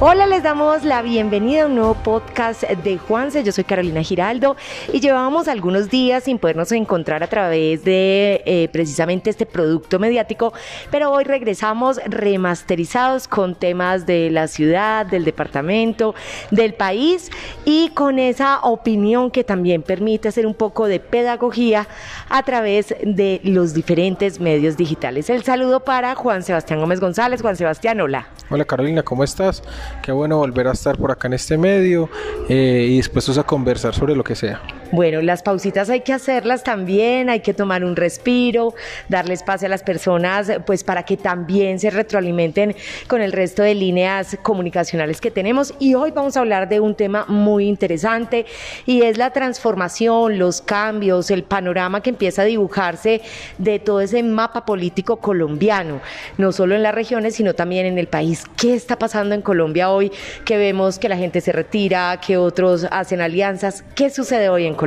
Hola, les damos la bienvenida a un nuevo podcast de Juanse. Yo soy Carolina Giraldo y llevábamos algunos días sin podernos encontrar a través de eh, precisamente este producto mediático, pero hoy regresamos remasterizados con temas de la ciudad, del departamento, del país y con esa opinión que también permite hacer un poco de pedagogía a través de los diferentes medios digitales. El saludo para Juan Sebastián Gómez González. Juan Sebastián, hola. Hola Carolina, ¿cómo estás? Qué bueno volver a estar por acá en este medio eh, y dispuestos a conversar sobre lo que sea. Bueno, las pausitas hay que hacerlas también, hay que tomar un respiro, darle espacio a las personas, pues para que también se retroalimenten con el resto de líneas comunicacionales que tenemos. Y hoy vamos a hablar de un tema muy interesante y es la transformación, los cambios, el panorama que empieza a dibujarse de todo ese mapa político colombiano, no solo en las regiones, sino también en el país. ¿Qué está pasando en Colombia hoy? Que vemos que la gente se retira, que otros hacen alianzas. ¿Qué sucede hoy en Colombia?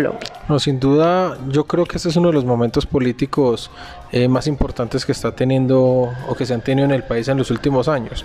No, sin duda, yo creo que este es uno de los momentos políticos eh, más importantes que está teniendo o que se han tenido en el país en los últimos años.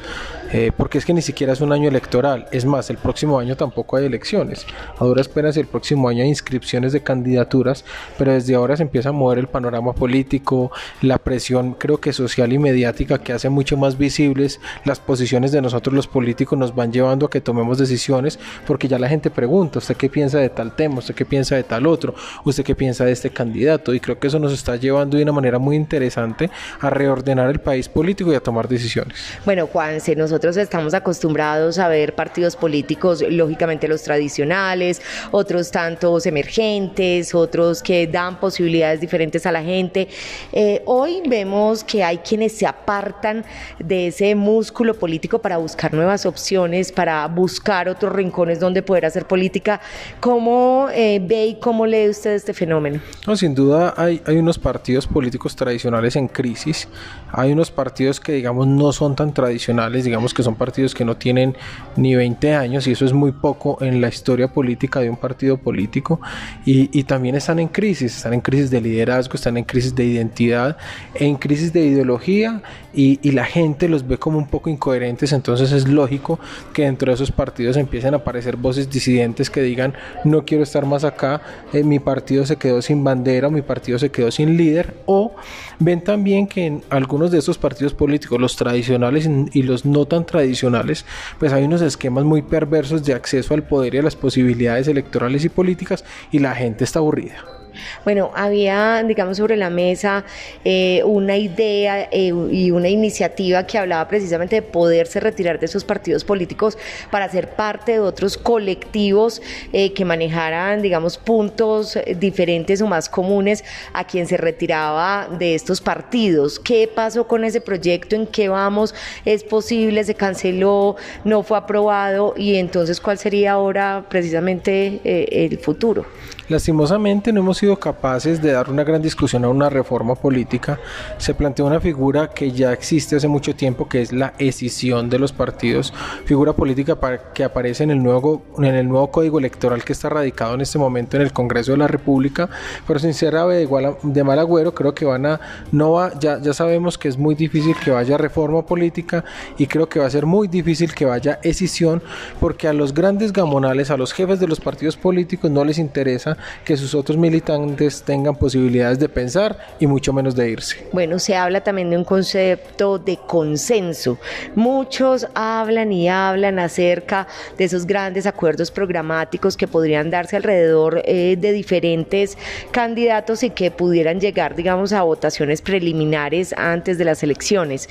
Eh, porque es que ni siquiera es un año electoral. Es más, el próximo año tampoco hay elecciones. A duras penas el próximo año hay inscripciones de candidaturas, pero desde ahora se empieza a mover el panorama político, la presión creo que social y mediática que hace mucho más visibles las posiciones de nosotros los políticos nos van llevando a que tomemos decisiones porque ya la gente pregunta, ¿usted qué piensa de tal tema? ¿Usted qué piensa de tal otro? ¿Usted qué piensa de este candidato? Y creo que eso nos está llevando de una manera muy interesante a reordenar el país político y a tomar decisiones. Bueno, Juanse, nosotros estamos acostumbrados a ver partidos políticos, lógicamente los tradicionales, otros tantos emergentes, otros que dan posibilidades diferentes a la gente. Eh, hoy vemos que hay quienes se apartan de ese músculo político para buscar nuevas opciones, para buscar otros rincones donde poder hacer política. ¿Cómo eh, ve y cómo lee usted este fenómeno? No, sin duda hay, hay unos partidos políticos tradicionales en crisis, hay unos partidos que digamos no son tan tradicionales, digamos que son partidos que no tienen ni 20 años y eso es muy poco en la historia política de un partido político. Y, también están en crisis, están en crisis de liderazgo, están en crisis de identidad, en crisis de ideología y, la gente los ve como un poco incoherentes, entonces es lógico que dentro de esos partidos empiecen a aparecer voces disidentes que digan no quiero estar más acá, eh, mi partido se quedó sin bandera mi partido se quedó sin líder o ven también que en algunos de esos partidos políticos, los tradicionales y los no tan tradicionales, pues hay unos esquemas muy perversos de acceso al poder y a las posibilidades electorales y políticas y la gente está aburrida. Bueno, había, digamos, sobre la mesa eh, una idea eh, y una iniciativa que hablaba precisamente de poderse retirar de esos partidos políticos para ser parte de otros colectivos eh, que manejaran, digamos, puntos diferentes o más comunes a quien se retiraba de estos partidos. ¿Qué pasó con ese proyecto? ¿En qué vamos? ¿Es posible? ¿Se canceló? ¿No fue aprobado? Y entonces, ¿cuál sería ahora precisamente el futuro? Lastimosamente no hemos sido capaces de dar una gran discusión a una reforma política. Se plantea una figura que ya existe hace mucho tiempo, que es la escisión de los partidos, figura política que aparece en el nuevo, en el nuevo código electoral que está radicado en este momento en el Congreso de la República, pero sin ser de, igual de mal agüero, creo que van a, no va, ya, ya sabemos que es muy difícil que vaya reforma política y creo que va a ser muy difícil que vaya escisión, porque a los grandes gamonales, a los jefes de los partidos políticos no les interesa que sus otros militantes tengan posibilidades de pensar y mucho menos de irse. Bueno, se habla también de un concepto de consenso. Muchos hablan y hablan acerca de esos grandes acuerdos programáticos que podrían darse alrededor eh, de diferentes candidatos y que pudieran llegar, digamos, a votaciones preliminares antes de las elecciones.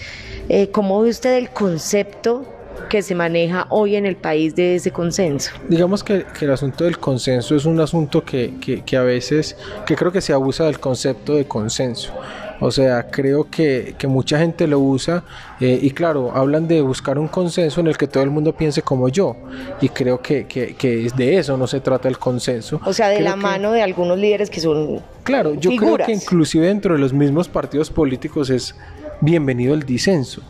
Eh, ¿Cómo ve usted el concepto que se maneja hoy en el país de ese consenso? Digamos que, el asunto del consenso es un asunto que, que, a veces, que creo que se abusa del concepto de consenso. O sea, creo que, que mucha gente lo usa eh, y claro, hablan de buscar un consenso en el que todo el mundo piense como yo. Y creo que, que, que de eso no se trata el consenso. O sea, de la mano de algunos líderes que son... Claro, yo creo que inclusive dentro de los mismos partidos políticos es bienvenido el disenso.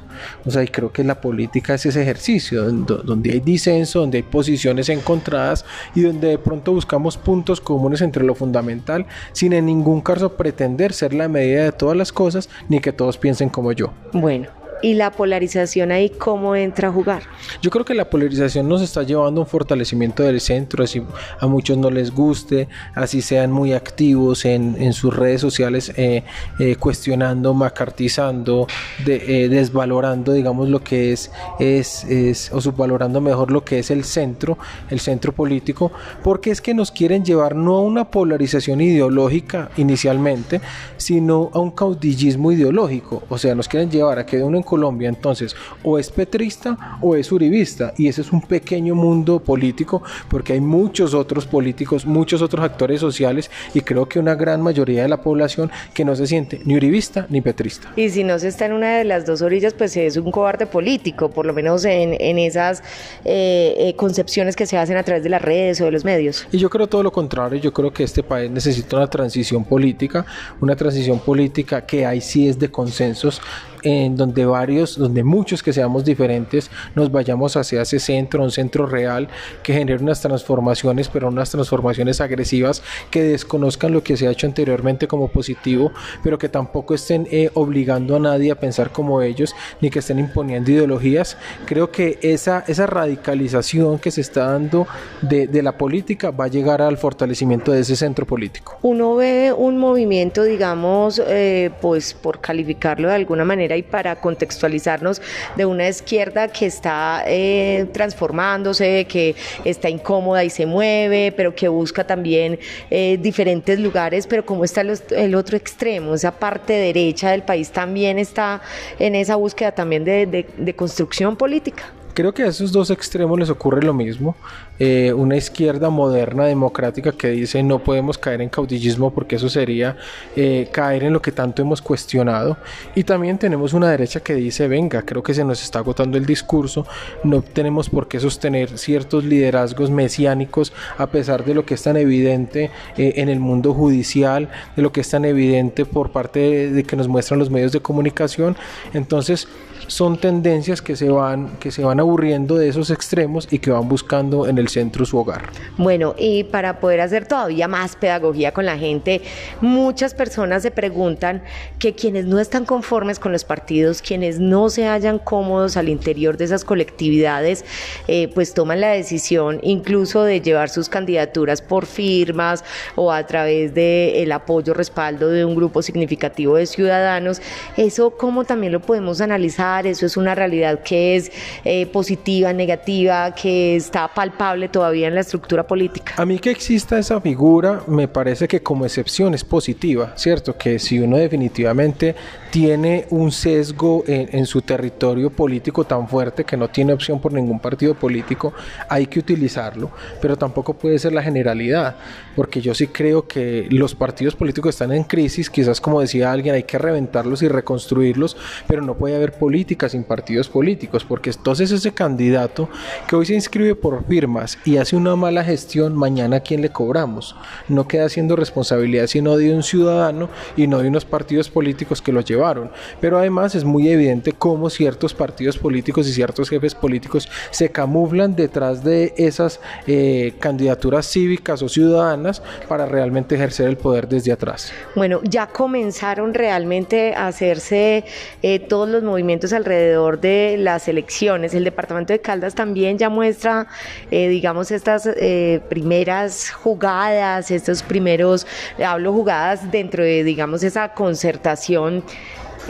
O sea, y creo que la política es ese ejercicio, donde hay disenso, donde hay posiciones encontradas y donde de pronto buscamos puntos comunes entre lo fundamental, sin en ningún caso pretender ser la medida de todas las cosas, ni que todos piensen como yo. Bueno, y la polarización ahí cómo entra a jugar. Yo creo que la polarización nos está llevando a un fortalecimiento del centro, así a muchos no les guste, así sean muy activos en, en sus redes sociales eh, eh, cuestionando, macartizando, de, eh, desvalorando, digamos, lo que es, es, es, o subvalorando mejor lo que es el centro, el centro político, porque es que nos quieren llevar no a una polarización ideológica inicialmente, sino a un caudillismo ideológico, o sea, nos quieren llevar a que uno en Colombia entonces o es petrista o es uribista, y ese es un pequeño mundo político, porque hay muchos otros políticos, muchos otros actores sociales, y creo que una gran mayoría de la población que no se siente ni uribista ni petrista. Y si no se está en una de las dos orillas, pues es un cobarde político, por lo menos en, en esas eh, eh, concepciones que se hacen a través de las redes o de los medios. Y yo creo todo lo contrario, yo creo que este país necesita una transición política, una transición política que ahí sí es de consensos, en donde varios, donde muchos que seamos diferentes nos vayamos hacia ese centro, un centro real que genere unas transformaciones, pero unas transformaciones agresivas que desconozcan lo que se ha hecho anteriormente como positivo, pero que tampoco estén eh, obligando a nadie a pensar como ellos, ni que estén imponiendo ideologías. Creo que esa, esa radicalización que se está dando de, de la política va a llegar al fortalecimiento de ese centro político. Uno ve un movimiento, digamos, eh, pues por calificarlo de alguna manera, y para contextualizarnos de una izquierda que está eh, transformándose, que está incómoda y se mueve, pero que busca también eh, diferentes lugares, pero como está el, otro extremo, esa parte derecha del país también está en esa búsqueda también de construcción política. Creo que a esos dos extremos les ocurre lo mismo. Eh, una izquierda moderna, democrática, que dice no podemos caer en caudillismo porque eso sería eh, caer en lo que tanto hemos cuestionado. Y también tenemos una derecha que dice, venga, creo que se nos está agotando el discurso, no tenemos por qué sostener ciertos liderazgos mesiánicos a pesar de lo que es tan evidente eh, en el mundo judicial, de lo que es tan evidente por parte de, de que nos muestran los medios de comunicación. Entonces, son tendencias que se van que se van aburriendo de esos extremos y que van buscando en el centro su hogar. Bueno, y para poder hacer todavía más pedagogía con la gente, muchas personas se preguntan que quienes no están conformes con los partidos, quienes no se hallan cómodos al interior de esas colectividades, eh, pues toman la decisión incluso de llevar sus candidaturas por firmas o a través del el apoyo, respaldo de un grupo significativo de ciudadanos. Eso, ¿cómo también lo podemos analizar? Eso es una realidad que es eh, positiva, negativa, que está palpable todavía en la estructura política. A mí que exista esa figura me parece que como excepción es positiva, ¿cierto? Que si uno definitivamente tiene un sesgo en, en, su territorio político tan fuerte que no tiene opción por ningún partido político, hay que utilizarlo, pero tampoco puede ser la generalidad, porque yo sí creo que los partidos políticos están en crisis, quizás como decía alguien, hay que reventarlos y reconstruirlos, pero no puede haber política sin partidos políticos, porque entonces ese candidato que hoy se inscribe por firmas y hace una mala gestión, mañana a quién le cobramos, no queda siendo responsabilidad sino de un ciudadano y no de unos partidos políticos que lo llevaron. Pero además es muy evidente cómo ciertos partidos políticos y ciertos jefes políticos se camuflan detrás de esas eh, candidaturas cívicas o ciudadanas para realmente ejercer el poder desde atrás. Bueno, ya comenzaron realmente a hacerse eh, todos los movimientos alrededor de las elecciones. El departamento de Caldas también ya muestra, eh, digamos, estas eh, primeras jugadas, estos primeros, hablo jugadas dentro de, digamos, esa concertación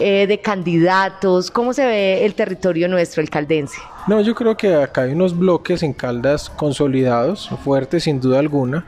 eh, de candidatos? ¿Cómo se ve el territorio nuestro, el caldense? No, yo creo que acá hay unos bloques en Caldas consolidados, fuertes sin duda alguna,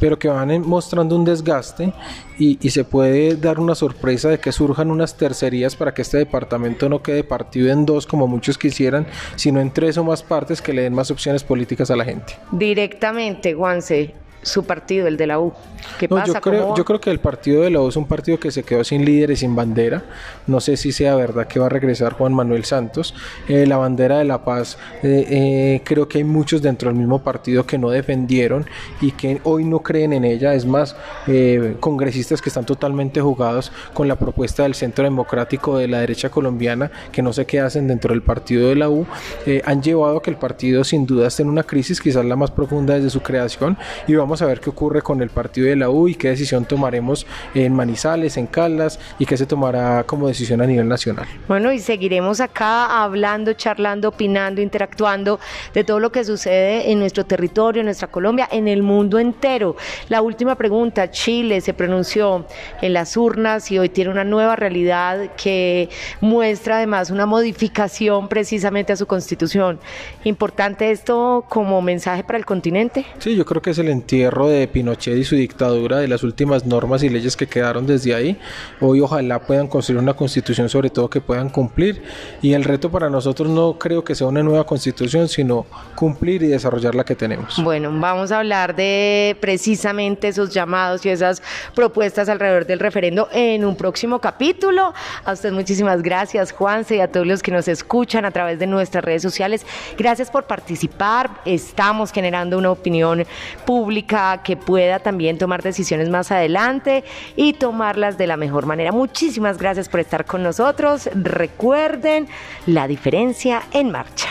pero que van mostrando un desgaste y, y, se puede dar una sorpresa de que surjan unas tercerías para que este departamento no quede partido en dos como muchos quisieran, sino en tres o más partes que le den más opciones políticas a la gente. Directamente, Juanse, su partido, el de la U. ¿Qué no, pasa? Yo creo, yo creo que el partido de la U es un partido que se quedó sin líder y sin bandera. No sé si sea verdad que va a regresar Juan Manuel Santos. Eh, la bandera de la paz, eh, eh, creo que hay muchos dentro del mismo partido que no defendieron y que hoy no creen en ella. Es más, eh, congresistas que están totalmente jugados con la propuesta del Centro Democrático de la derecha colombiana, que no sé qué hacen dentro del partido de la U, eh, han llevado a que el partido sin duda esté en una crisis, quizás la más profunda desde su creación, y vamos Esperemos a ver qué ocurre con el partido de la U y qué decisión tomaremos en Manizales, en Caldas y qué se tomará como decisión a nivel nacional. Bueno, y seguiremos acá hablando, charlando, opinando, interactuando de todo lo que sucede en nuestro territorio, en nuestra Colombia, en el mundo entero. La última pregunta, Chile se pronunció en las urnas y hoy tiene una nueva realidad que muestra además una modificación precisamente a su constitución. Importante esto como mensaje para el continente. Sí, yo creo que es el entierro de Pinochet y su dictadura, de las últimas normas y leyes que quedaron desde ahí. Hoy ojalá puedan construir una constitución sobre todo que puedan cumplir y el reto para nosotros no creo que sea una nueva constitución, sino cumplir y desarrollar la que tenemos. Bueno, vamos a hablar de precisamente esos llamados y esas propuestas alrededor del referendo en un próximo capítulo. A usted muchísimas gracias, Juanse, y a todos los que nos escuchan a través de nuestras redes sociales. Gracias por participar. Estamos generando una opinión que pueda también tomar decisiones más adelante y tomarlas de la mejor manera. Muchísimas gracias por estar con nosotros. Recuerden la diferencia en marcha.